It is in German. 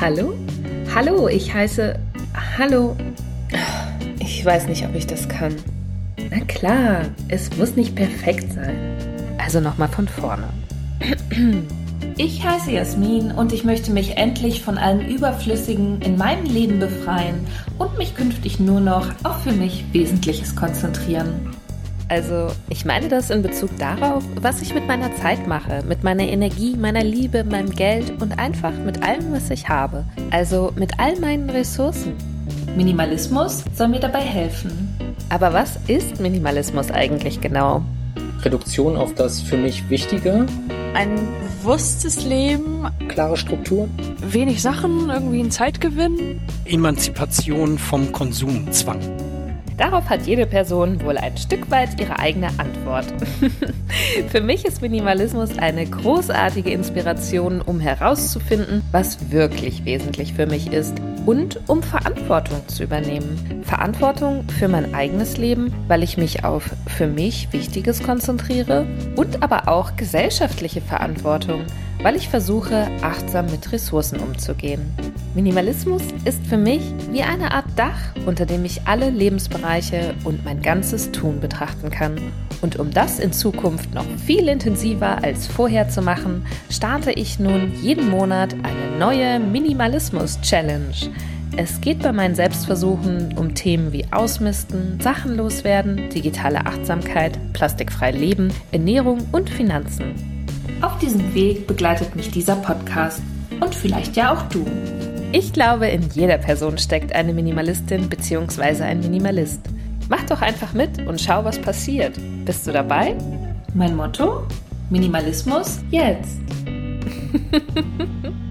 Hallo? Hallo, ich heiße. Hallo. Ich weiß nicht, ob ich das kann. Na klar, es muss nicht perfekt sein. Also nochmal von vorne. Ich heiße Jasmin und ich möchte mich endlich von allem Überflüssigen in meinem Leben befreien und mich künftig nur noch auf für mich Wesentliches konzentrieren. Also, ich meine das in Bezug darauf, was ich mit meiner Zeit mache, mit meiner Energie, meiner Liebe, meinem Geld und einfach mit allem, was ich habe. Also mit all meinen Ressourcen. Minimalismus soll mir dabei helfen. Aber was ist Minimalismus eigentlich genau? Reduktion auf das für mich Wichtige. Ein bewusstes Leben. Klare Strukturen. Wenig Sachen, irgendwie ein Zeitgewinn. Emanzipation vom Konsumzwang. Darauf hat jede Person wohl ein Stück weit ihre eigene Antwort. Für mich ist Minimalismus eine großartige Inspiration, um herauszufinden, was wirklich wesentlich für mich ist und um Verantwortung zu übernehmen. Verantwortung für mein eigenes Leben, weil ich mich auf für mich Wichtiges konzentriere und aber auch gesellschaftliche Verantwortung, weil ich versuche, achtsam mit Ressourcen umzugehen. Minimalismus ist für mich wie eine Art Dach, unter dem ich alle Lebensbereiche und mein ganzes Tun betrachten kann. Und um das in Zukunft noch viel intensiver als vorher zu machen, starte ich nun jeden Monat eine neue Minimalismus-Challenge. Es geht bei meinen Selbstversuchen um Themen wie Ausmisten, Sachen loswerden, digitale Achtsamkeit, plastikfrei Leben, Ernährung und Finanzen. Auf diesem Weg begleitet mich dieser Podcast und vielleicht ja auch du. Ich glaube, in jeder Person steckt eine Minimalistin bzw. ein Minimalist. Mach doch einfach mit und schau, was passiert. Bist du dabei? Mein Motto? Minimalismus jetzt.